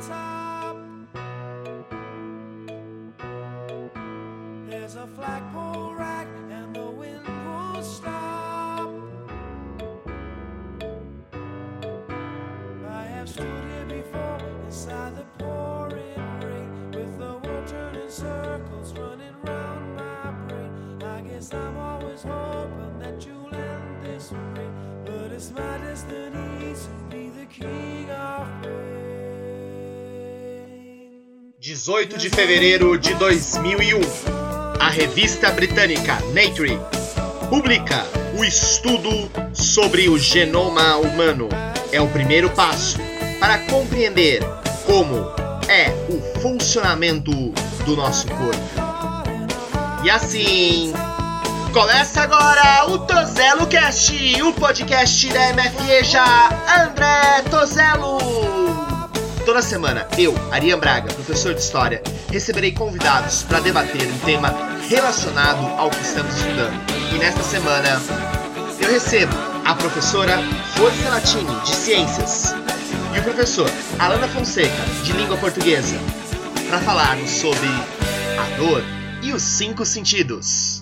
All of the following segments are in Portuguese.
top. There's a flagpole right. 18 de fevereiro de 2001, a revista britânica Nature publica o estudo sobre o genoma humano. É o primeiro passo para compreender como é o funcionamento do nosso corpo. E assim, começa agora o Tozelo Cast, o podcast da MFEJA André Tozelo. Toda semana, eu, Ariane Braga, professor de História, receberei convidados para debater um tema relacionado ao que estamos estudando. E nesta semana, eu recebo a professora Força Latini, de Ciências, e o professor Alana Fonseca, de Língua Portuguesa, para falarmos sobre a dor e os cinco sentidos.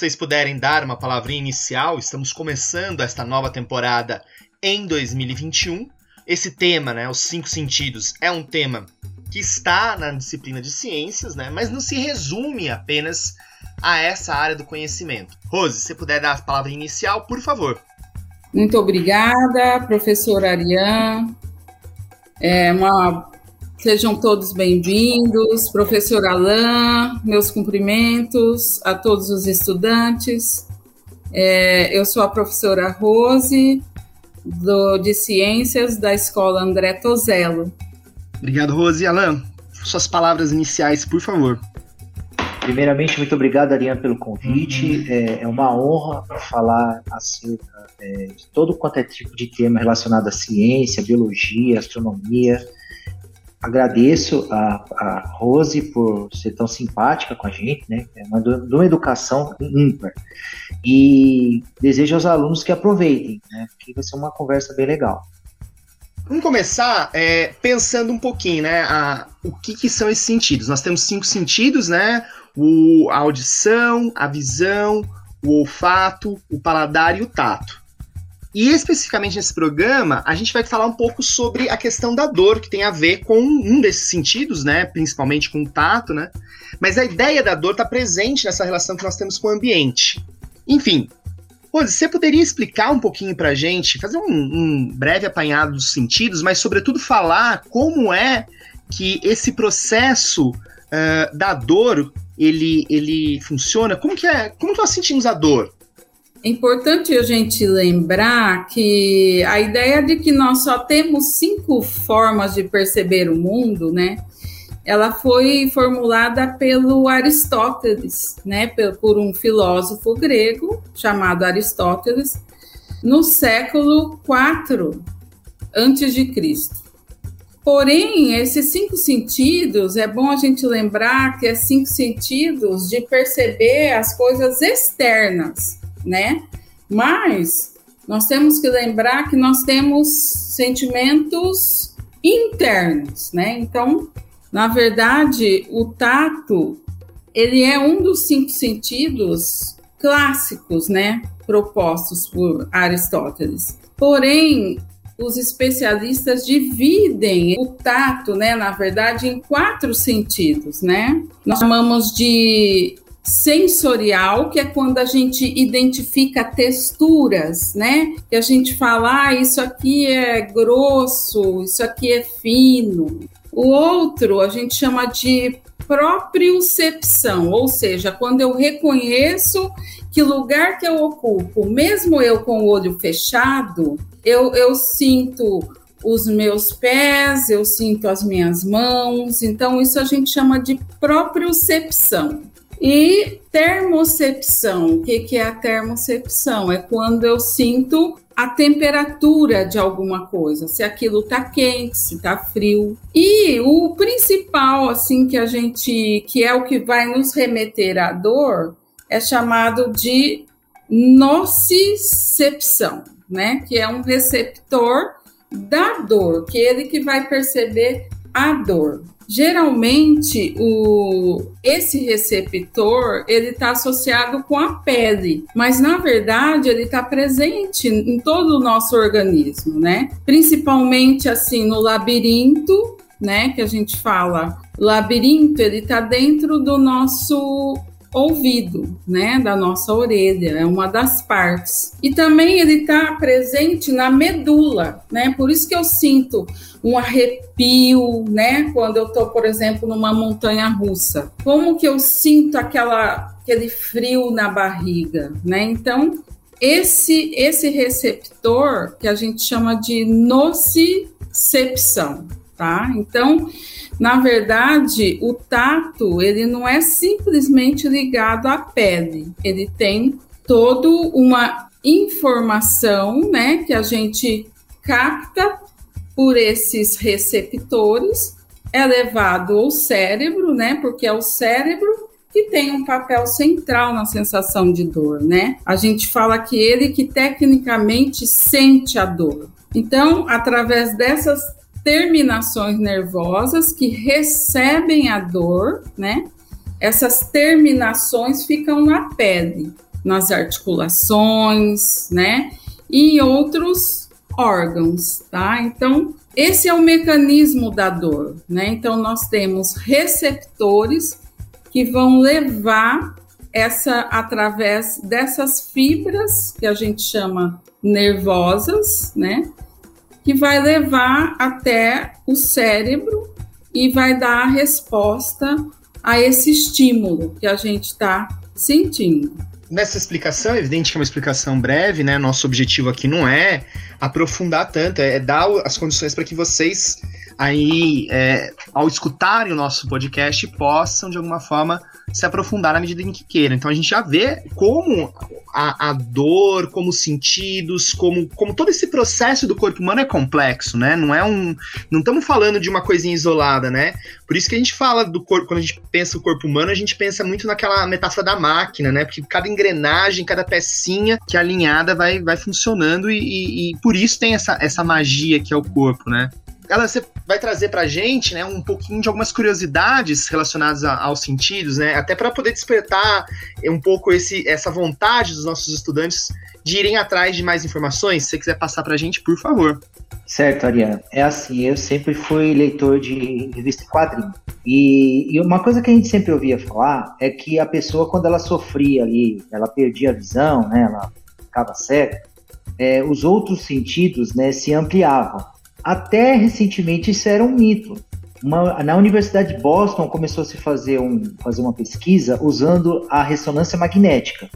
Vocês puderem dar uma palavrinha inicial, estamos começando esta nova temporada em 2021. Esse tema, né, os cinco sentidos, é um tema que está na disciplina de ciências, né, mas não se resume apenas a essa área do conhecimento. Rose, se puder dar a palavra inicial, por favor. Muito obrigada, professor Ariane. É uma Sejam todos bem-vindos, professor Alain, meus cumprimentos a todos os estudantes. É, eu sou a professora Rose, do, de Ciências da Escola André Tozello. Obrigado, Rose. Alain, suas palavras iniciais, por favor. Primeiramente, muito obrigado, Ariane, pelo convite. É, é uma honra falar acerca é, de todo quanto é tipo de tema relacionado à ciência, biologia, astronomia agradeço a, a Rose por ser tão simpática com a gente, né? É uma, uma educação ímpar. E desejo aos alunos que aproveitem, né? Que vai ser uma conversa bem legal. Vamos começar é, pensando um pouquinho, né? A, o que, que, são esses sentidos? Nós temos cinco sentidos, né? O, a audição, a visão, o olfato, o paladar e o tato. E especificamente nesse programa, a gente vai falar um pouco sobre a questão da dor, que tem a ver com um desses sentidos, né? Principalmente com o tato, né? Mas a ideia da dor está presente nessa relação que nós temos com o ambiente. Enfim, Rose, você poderia explicar um pouquinho para a gente, fazer um, um breve apanhado dos sentidos, mas sobretudo falar como é que esse processo uh, da dor ele, ele funciona? Como que é? Como que nós sentimos a dor? É importante a gente lembrar que a ideia de que nós só temos cinco formas de perceber o mundo, né? Ela foi formulada pelo Aristóteles, né? Por um filósofo grego chamado Aristóteles, no século IV antes de Cristo. Porém, esses cinco sentidos, é bom a gente lembrar que é cinco sentidos de perceber as coisas externas, né? Mas nós temos que lembrar que nós temos sentimentos internos, né? Então, na verdade, o tato ele é um dos cinco sentidos clássicos, né? Propostos por Aristóteles. Porém, os especialistas dividem o tato, né, na verdade, em quatro sentidos, né? Nós chamamos de sensorial, que é quando a gente identifica texturas, né? Que a gente fala, ah, isso aqui é grosso, isso aqui é fino. O outro a gente chama de propriocepção, ou seja, quando eu reconheço que lugar que eu ocupo, mesmo eu com o olho fechado, eu, eu sinto os meus pés, eu sinto as minhas mãos. Então, isso a gente chama de propriocepção. E termocepção, o que, que é a termocepção? É quando eu sinto a temperatura de alguma coisa, se aquilo tá quente, se tá frio. E o principal, assim, que a gente, que é o que vai nos remeter à dor, é chamado de nocicepção, né? Que é um receptor da dor, que é ele que vai perceber a dor. Geralmente, o, esse receptor ele está associado com a pele, mas na verdade ele está presente em todo o nosso organismo, né? Principalmente assim no labirinto, né? Que a gente fala, labirinto ele está dentro do nosso ouvido, né, da nossa orelha, é uma das partes. E também ele está presente na medula, né? Por isso que eu sinto um arrepio, né, quando eu estou, por exemplo, numa montanha russa. Como que eu sinto aquela aquele frio na barriga, né? Então, esse esse receptor que a gente chama de nocicepção, tá? Então, na verdade, o tato, ele não é simplesmente ligado à pele, ele tem toda uma informação, né, que a gente capta por esses receptores, é levado ao cérebro, né, porque é o cérebro que tem um papel central na sensação de dor, né? A gente fala que ele que tecnicamente sente a dor. Então, através dessas terminações nervosas que recebem a dor, né? Essas terminações ficam na pele, nas articulações, né? E em outros órgãos, tá? Então, esse é o mecanismo da dor, né? Então, nós temos receptores que vão levar essa através dessas fibras que a gente chama nervosas, né? Que vai levar até o cérebro e vai dar a resposta a esse estímulo que a gente está sentindo. Nessa explicação, é evidente que é uma explicação breve, né? Nosso objetivo aqui não é aprofundar tanto, é dar as condições para que vocês aí, é, ao escutarem o nosso podcast, possam, de alguma forma, se aprofundar na medida em que queiram. Então a gente já vê como a, a, dor, como os sentidos, como, como todo esse processo do corpo humano é complexo, né? Não é um. Não estamos falando de uma coisinha isolada, né? Por isso que a gente fala do corpo, quando a gente pensa o corpo humano, a gente pensa muito naquela metáfora da máquina, né? Porque cada engrenagem, cada pecinha que é alinhada vai, vai funcionando e, e, e por isso tem essa, essa magia que é o corpo, né? Ela vai trazer pra gente, né, um pouquinho de algumas curiosidades relacionadas a, aos sentidos, né, até para poder despertar um pouco esse, essa vontade dos nossos estudantes de irem atrás de mais informações. Se você quiser passar pra gente, por favor. Certo, Ariana. É assim, eu sempre fui leitor de revista quadrinho. E, e, uma coisa que a gente sempre ouvia falar é que a pessoa, quando ela sofria ali, ela perdia a visão, né, ela ficava cega, é, os outros sentidos né, se ampliavam. Até recentemente isso era um mito. Uma, na Universidade de Boston começou a se fazer, um, fazer uma pesquisa usando a ressonância magnética.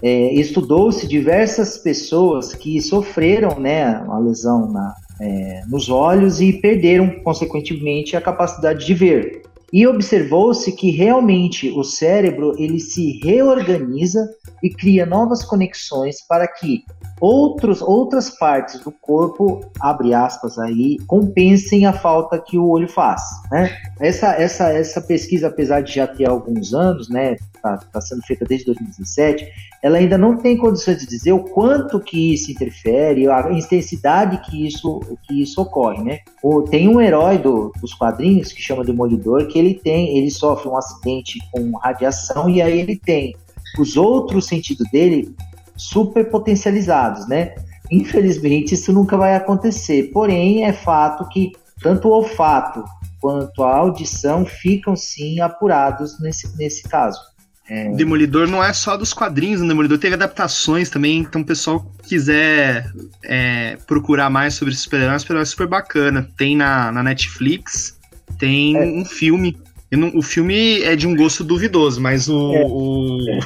É, Estudou-se diversas pessoas que sofreram né, uma lesão na, é, nos olhos e perderam, consequentemente, a capacidade de ver. E observou-se que realmente o cérebro ele se reorganiza e cria novas conexões para que outros, outras partes do corpo, abre aspas aí, compensem a falta que o olho faz, né? Essa, essa, essa pesquisa, apesar de já ter alguns anos, né, está tá sendo feita desde 2017, ela ainda não tem condições de dizer o quanto que isso interfere, a intensidade que isso, que isso ocorre, né? O, tem um herói do, dos quadrinhos que chama Demolidor, que ele tem, ele sofre um acidente com radiação e aí ele tem os outros sentidos dele super potencializados, né? Infelizmente isso nunca vai acontecer, porém é fato que tanto o olfato quanto a audição ficam sim apurados nesse, nesse caso. É... Demolidor não é só dos quadrinhos, o Demolidor teve adaptações também, então o pessoal quiser é, procurar mais sobre esse super-herói, é super bacana. Tem na, na Netflix, tem é. um filme. Não, o filme é de um gosto duvidoso, mas o, é. o,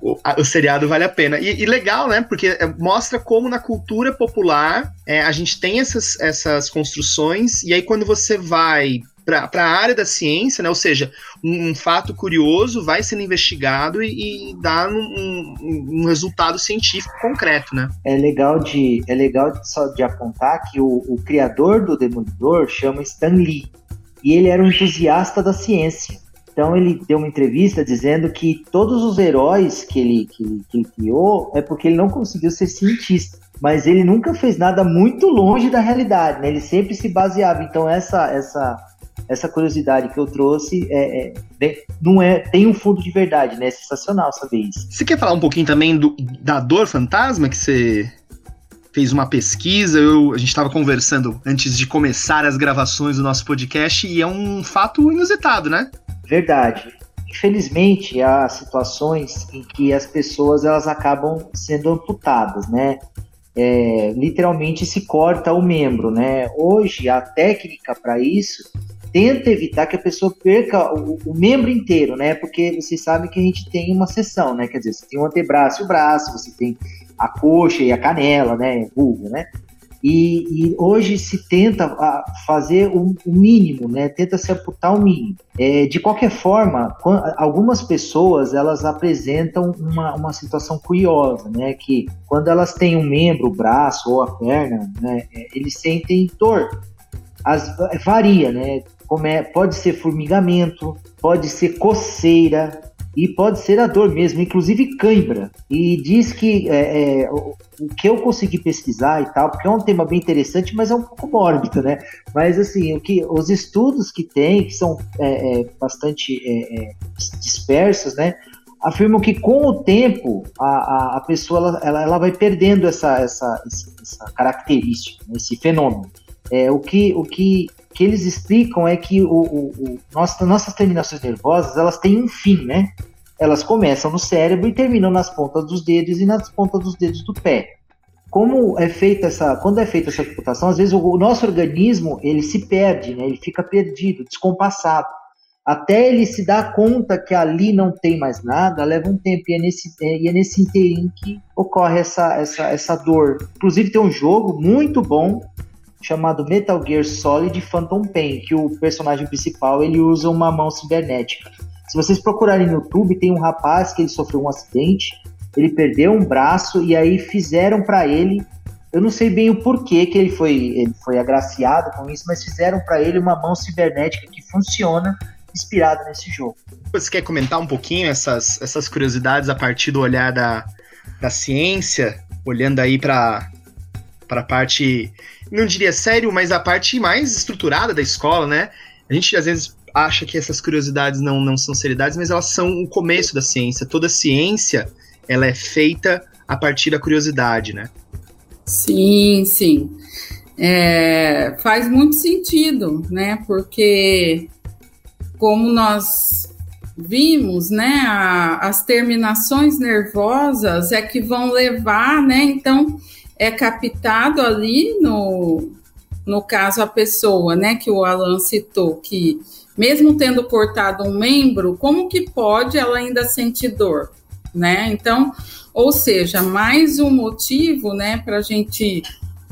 o, a, o seriado vale a pena. E, e legal, né? Porque é, mostra como na cultura popular é, a gente tem essas, essas construções, e aí quando você vai para a área da ciência, né? Ou seja, um, um fato curioso vai sendo investigado e, e dá um, um, um, resultado científico concreto, né? É legal de é legal só de apontar que o, o criador do Demolidor chama Stan Lee e ele era um entusiasta da ciência. Então ele deu uma entrevista dizendo que todos os heróis que ele, que, que ele criou é porque ele não conseguiu ser cientista mas ele nunca fez nada muito longe da realidade, né? Ele sempre se baseava. Então essa essa essa curiosidade que eu trouxe é, é, não é tem um fundo de verdade, né? É sensacional saber isso. Você quer falar um pouquinho também do, da dor fantasma que você fez uma pesquisa? Eu, a gente estava conversando antes de começar as gravações do nosso podcast e é um fato inusitado, né? Verdade. Infelizmente, há situações em que as pessoas elas acabam sendo amputadas, né? É, literalmente se corta o membro, né? Hoje a técnica para isso tenta evitar que a pessoa perca o, o, membro inteiro, né? Porque vocês sabem que a gente tem uma seção, né? Quer dizer, você tem o antebraço e o braço, você tem a coxa e a canela, né? Vulva, né? E, e, hoje se tenta fazer o, mínimo, né? Tenta se amputar o mínimo. É, de qualquer forma, algumas pessoas elas apresentam uma, uma situação curiosa, né? Que quando elas têm um membro, o braço ou a perna, né? É, eles sentem dor. As, varia, né? como é, pode ser formigamento, pode ser coceira e pode ser a dor mesmo, inclusive cãibra. E diz que é, é, o, o, que eu consegui pesquisar e tal, porque é um tema bem interessante, mas é um pouco mórbido, né? Mas assim, o que os estudos que tem, que são é, é bastante é, é, dispersos, né? afirmam que com o tempo a, a, a pessoa ela, ela, vai perdendo essa, essa, essa característica, esse fenômeno. É, o, que, o que que eles explicam é que o, o, o nossa, nossas terminações nervosas elas têm um fim, né? Elas começam no cérebro e terminam nas pontas dos dedos e nas pontas dos dedos do pé. Como é feita essa, quando é feita essa computação, às vezes o, o nosso organismo ele se perde, né? Ele fica perdido, descompassado. Até ele se dar conta que ali não tem mais nada, leva um tempo e é nesse, é, e é nesse interim que ocorre essa, essa, essa dor. Inclusive tem um jogo muito bom chamado Metal Gear Solid Phantom Pain, que o personagem principal ele usa uma mão cibernética. Se vocês procurarem no YouTube, tem um rapaz que ele sofreu um acidente, ele perdeu um braço e aí fizeram para ele, eu não sei bem o porquê que ele foi, ele foi agraciado com isso, mas fizeram para ele uma mão cibernética que funciona inspirada nesse jogo. Você quer comentar um pouquinho essas, essas curiosidades a partir do olhar da, da ciência, olhando aí para a parte não diria sério, mas a parte mais estruturada da escola, né? A gente às vezes acha que essas curiosidades não, não são seriedades, mas elas são o começo da ciência. Toda ciência, ela é feita a partir da curiosidade, né? Sim, sim. É, faz muito sentido, né? Porque como nós vimos, né, a, as terminações nervosas é que vão levar, né? Então, é captado ali no, no caso a pessoa, né, que o Alan citou, que mesmo tendo cortado um membro, como que pode ela ainda sentir dor, né? Então, ou seja, mais um motivo, né, para a gente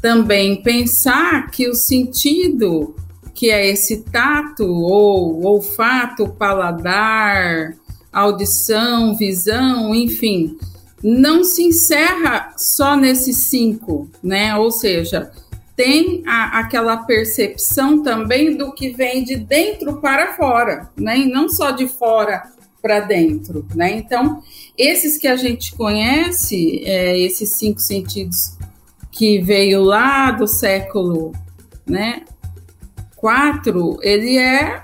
também pensar que o sentido que é esse tato ou olfato, paladar, audição, visão, enfim, não se encerra só nesses cinco, né? Ou seja, tem a, aquela percepção também do que vem de dentro para fora, né? E não só de fora para dentro, né? Então, esses que a gente conhece, é, esses cinco sentidos que veio lá do século, né? Quatro, ele é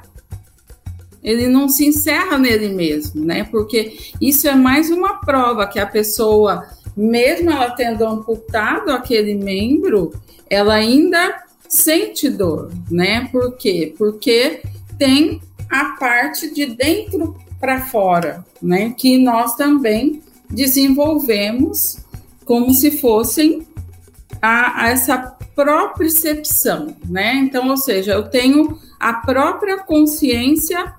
ele não se encerra nele mesmo, né? Porque isso é mais uma prova que a pessoa, mesmo ela tendo amputado aquele membro, ela ainda sente dor, né? Por quê? Porque tem a parte de dentro para fora, né? Que nós também desenvolvemos como se fossem a, a essa propriocepção, né? Então, ou seja, eu tenho a própria consciência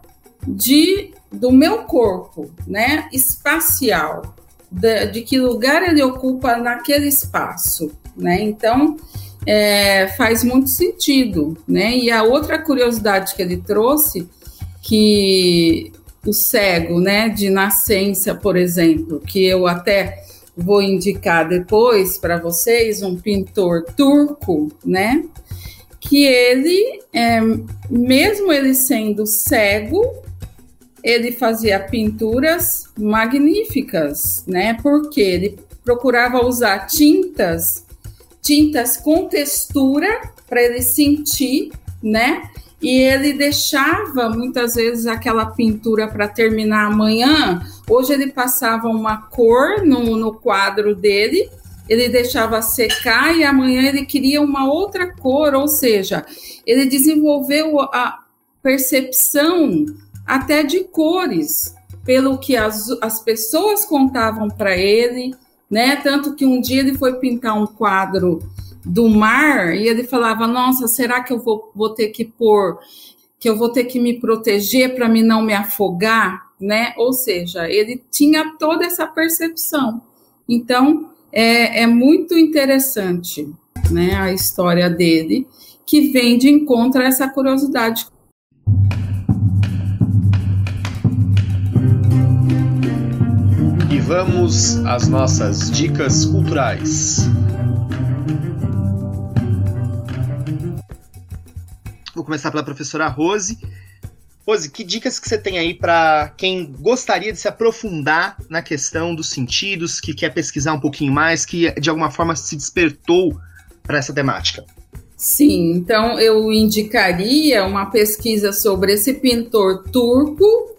de do meu corpo, né, espacial, de, de que lugar ele ocupa naquele espaço, né? Então, é, faz muito sentido, né? E a outra curiosidade que ele trouxe, que o cego, né, de nascença, por exemplo, que eu até vou indicar depois para vocês, um pintor turco, né, que ele, é, mesmo ele sendo cego, ele fazia pinturas magníficas, né? Porque ele procurava usar tintas, tintas com textura para ele sentir, né? E ele deixava muitas vezes aquela pintura para terminar amanhã. Hoje ele passava uma cor no, no quadro dele, ele deixava secar e amanhã ele queria uma outra cor, ou seja, ele desenvolveu a percepção até de cores, pelo que as, as pessoas contavam para ele, né? Tanto que um dia ele foi pintar um quadro do mar e ele falava: Nossa, será que eu vou, vou ter que pôr, que eu vou ter que me proteger para me não me afogar, né? Ou seja, ele tinha toda essa percepção. Então, é, é muito interessante, né? A história dele, que vem de encontro a essa curiosidade vamos às nossas dicas culturais. Vou começar pela professora Rose. Rose, que dicas que você tem aí para quem gostaria de se aprofundar na questão dos sentidos, que quer pesquisar um pouquinho mais, que de alguma forma se despertou para essa temática? Sim, então eu indicaria uma pesquisa sobre esse pintor turco,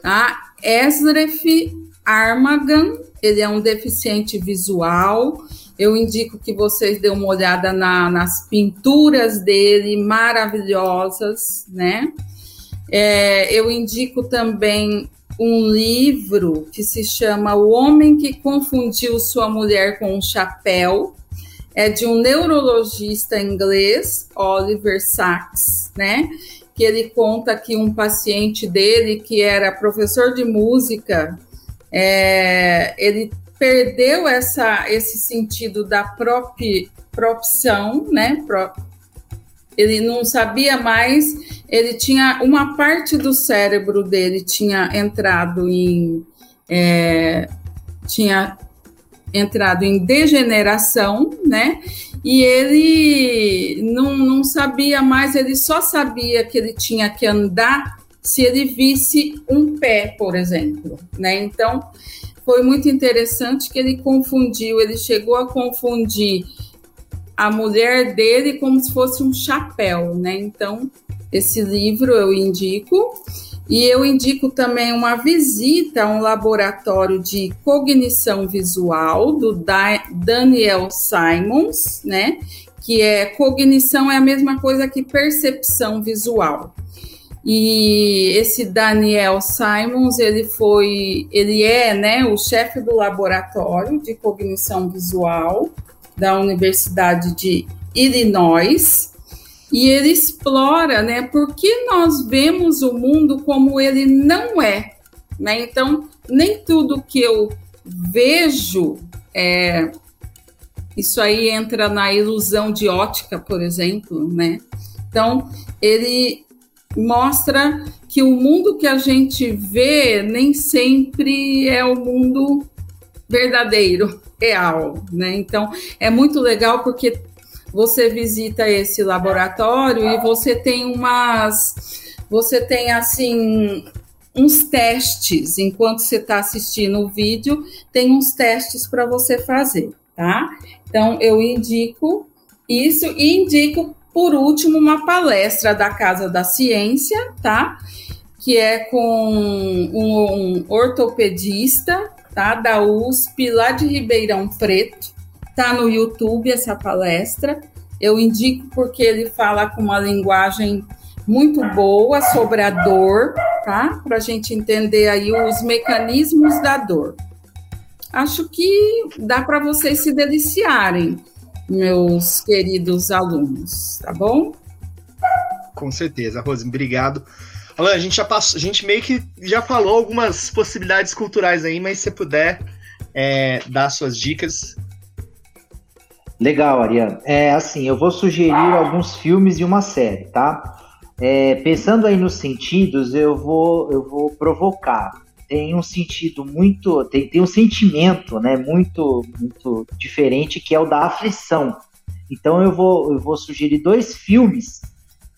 tá? Esref Armagan, ele é um deficiente visual. Eu indico que vocês dêem uma olhada na, nas pinturas dele, maravilhosas, né? É, eu indico também um livro que se chama O Homem que Confundiu Sua Mulher com um Chapéu. É de um neurologista inglês, Oliver Sacks, né? Que ele conta que um paciente dele, que era professor de música, é, ele perdeu essa, esse sentido da própria propção, né? Pro, ele não sabia mais, ele tinha uma parte do cérebro dele tinha entrado em é, tinha entrado em degeneração, né? E ele não, não sabia mais, ele só sabia que ele tinha que andar se ele visse um pé, por exemplo, né? Então, foi muito interessante que ele confundiu, ele chegou a confundir a mulher dele como se fosse um chapéu, né? Então, esse livro eu indico. E eu indico também uma visita a um laboratório de cognição visual do Daniel Simons, né? Que é cognição é a mesma coisa que percepção visual. E esse Daniel Simons, ele foi, ele é, né, o chefe do laboratório de cognição visual da Universidade de Illinois. E ele explora, né, por que nós vemos o mundo como ele não é, né? Então, nem tudo que eu vejo é isso aí entra na ilusão de ótica, por exemplo, né? Então, ele mostra que o mundo que a gente vê nem sempre é o mundo verdadeiro, real, né? Então é muito legal porque você visita esse laboratório e você tem umas, você tem assim uns testes enquanto você está assistindo o vídeo, tem uns testes para você fazer, tá? Então eu indico isso e indico por último, uma palestra da Casa da Ciência, tá? Que é com um, um ortopedista, tá? Da USP, lá de Ribeirão Preto. Tá no YouTube essa palestra. Eu indico porque ele fala com uma linguagem muito boa sobre a dor, tá? Para a gente entender aí os mecanismos da dor. Acho que dá para vocês se deliciarem meus queridos alunos, tá bom? Com certeza, Rose, obrigado. Alan, a gente já passou, a gente meio que já falou algumas possibilidades culturais aí, mas se você puder é, dar suas dicas. Legal, Ariane. É assim, eu vou sugerir alguns filmes e uma série, tá? É, pensando aí nos sentidos, eu vou, eu vou provocar. Tem um sentido muito, tem, tem um sentimento, né, muito, muito diferente que é o da aflição. Então eu vou, eu vou sugerir dois filmes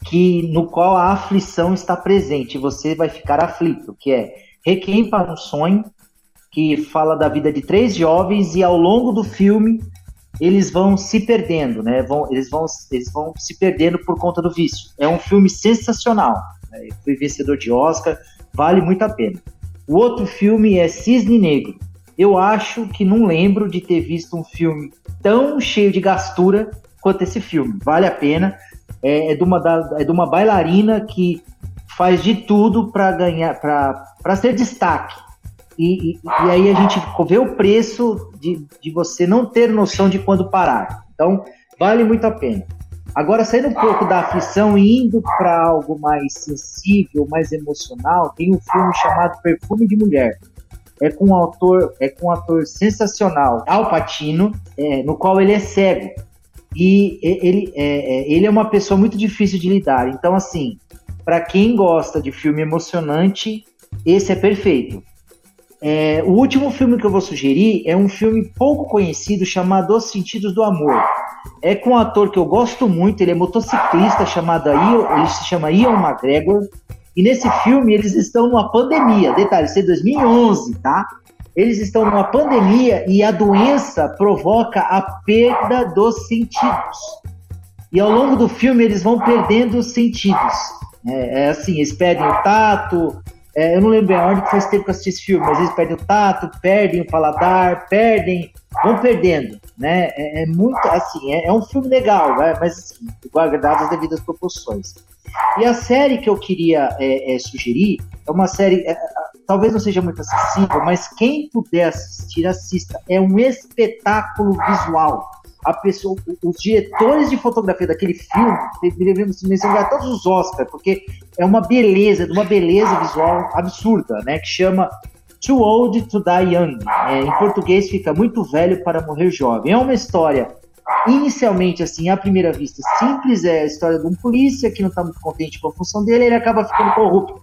que no qual a aflição está presente. Você vai ficar aflito, que é Requiem para um Sonho, que fala da vida de três jovens e ao longo do filme eles vão se perdendo, né? Vão, eles, vão, eles vão se perdendo por conta do vício. É um filme sensacional. Né? Foi vencedor de Oscar, vale muito a pena. O outro filme é Cisne Negro. Eu acho que não lembro de ter visto um filme tão cheio de gastura quanto esse filme. Vale a pena. É, é, de, uma, é de uma bailarina que faz de tudo para ganhar, para ser destaque. E, e, e, aí a gente vê o preço de, de você não ter noção de quando parar. Então, vale muito a pena. Agora, saindo um pouco da aflição e indo para algo mais sensível, mais emocional, tem um filme chamado Perfume de Mulher. É com um autor, é com um ator sensacional, Al Pacino, é, no qual ele é cego. E ele é, é ele é uma pessoa muito difícil de lidar. Então, assim, para quem gosta de filme emocionante, esse é perfeito. É, o último filme que eu vou sugerir é um filme pouco conhecido chamado Os Sentidos do Amor. É com um ator que eu gosto muito, ele é motociclista, chamado Ian, ele se chama Ian McGregor. E nesse filme eles estão numa pandemia. Detalhe, isso é 2011, tá? Eles estão numa pandemia e a doença provoca a perda dos sentidos. E ao longo do filme eles vão perdendo os sentidos. É, é assim, eles perdem o tato, é, eu não lembro a ordem que faz tempo que eu assisti esse filme, mas eles perdem o tato, perdem o paladar, perdem, vão perdendo, né? É, é muito, assim, é, é, um filme legal, né? mas assim, guardado as devidas proporções. E a série que eu queria é, é sugerir é uma série, é, talvez não seja muito acessível, mas quem puder assistir, assista. É um espetáculo visual a pessoa, os diretores de fotografia daquele filme devemos mencionar todos os Oscars, porque é uma beleza, de uma beleza visual absurda, né? Que chama Too Old to Die Young. É, em português fica muito velho para morrer jovem. É uma história inicialmente, assim, à primeira vista, simples. É a história de um polícia que não está muito contente com a função dele, ele acaba ficando corrupto.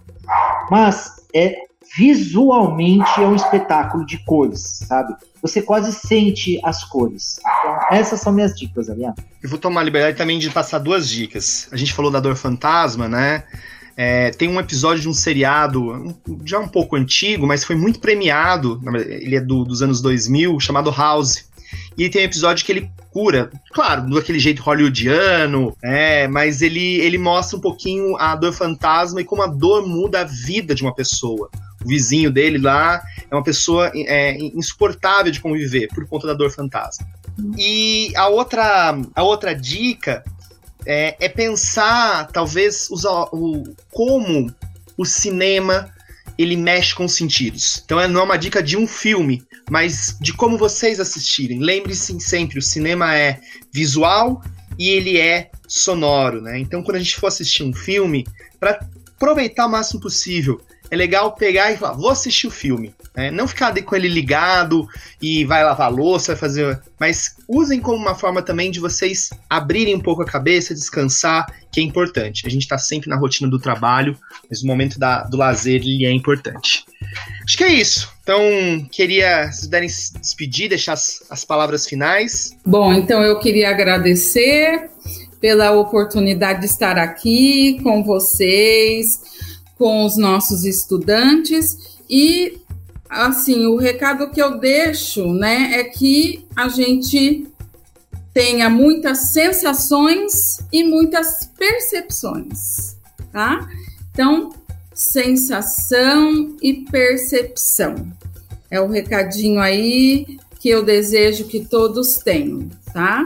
Mas é visualmente é um espetáculo de cores, sabe? Você quase sente as cores. Então, essas são minhas dicas, Aliás. Eu vou tomar a liberdade também de passar duas dicas. A gente falou da dor fantasma, né? É, tem um episódio de um seriado, já um pouco antigo, mas foi muito premiado, ele é do, dos anos 2000, chamado House. E tem um episódio que ele cura, claro, daquele jeito hollywoodiano, é, mas ele, ele mostra um pouquinho a dor fantasma e como a dor muda a vida de uma pessoa o vizinho dele lá é uma pessoa é, insuportável de conviver por conta da dor fantasma. E a outra, a outra dica é, é pensar, talvez, usar o, como o cinema ele mexe com os sentidos. Então não é uma dica de um filme, mas de como vocês assistirem. Lembre-se sempre, o cinema é visual e ele é sonoro, né? Então quando a gente for assistir um filme, para aproveitar o máximo possível é legal pegar e falar, vou assistir o filme. Né? Não ficar com ele ligado e vai lavar louça, vai fazer. Mas usem como uma forma também de vocês abrirem um pouco a cabeça, descansar, que é importante. A gente está sempre na rotina do trabalho, mas o momento da, do lazer ele é importante. Acho que é isso. Então, queria, se puderem se despedir, deixar as, as palavras finais. Bom, então eu queria agradecer pela oportunidade de estar aqui com vocês com os nossos estudantes e assim, o recado que eu deixo, né, é que a gente tenha muitas sensações e muitas percepções, tá? Então, sensação e percepção. É o recadinho aí que eu desejo que todos tenham, tá?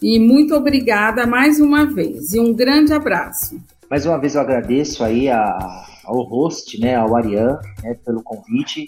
E muito obrigada mais uma vez e um grande abraço. Mais uma vez eu agradeço aí a, ao host, né, ao Ariane, né, pelo convite.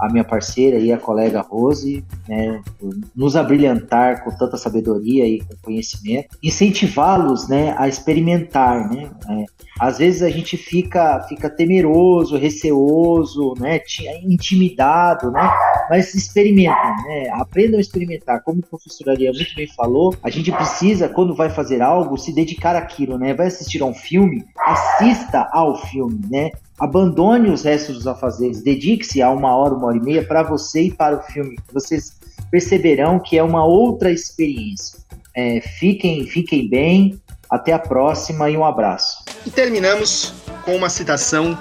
A minha parceira e a colega Rose, né, por nos abrilhantar com tanta sabedoria e com conhecimento, incentivá-los, né, a experimentar, né, é, às vezes a gente fica, fica temeroso, receoso, né, intimidado, né, mas experimentem, né, aprendam a experimentar, como o professor Ariel muito bem falou, a gente precisa, quando vai fazer algo, se dedicar àquilo, né, vai assistir a um filme, assista ao filme, né, abandone os restos dos afazeres, dedique-se a uma hora, uma hora e meia para você e para o filme. Vocês perceberão que é uma outra experiência. É, fiquem, fiquem bem, até a próxima e um abraço. E terminamos com uma citação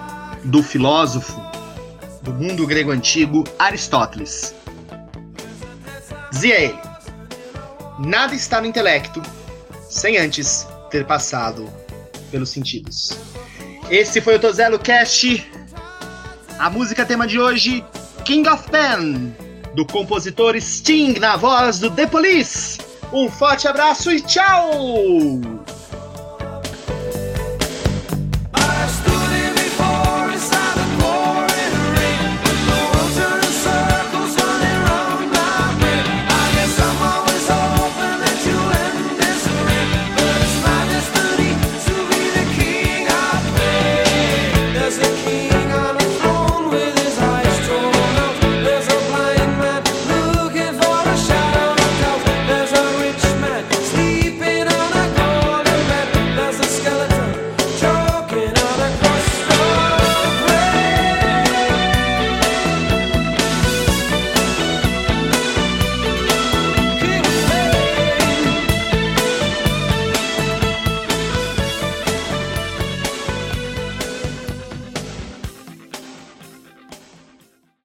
do filósofo do mundo grego antigo, Aristóteles. Dizia ele: Nada está no intelecto sem antes ter passado pelos sentidos. Esse foi o Tozelo Cast. A música tema de hoje, King of Pen, do compositor Sting, na voz do The Police. Um forte abraço e tchau!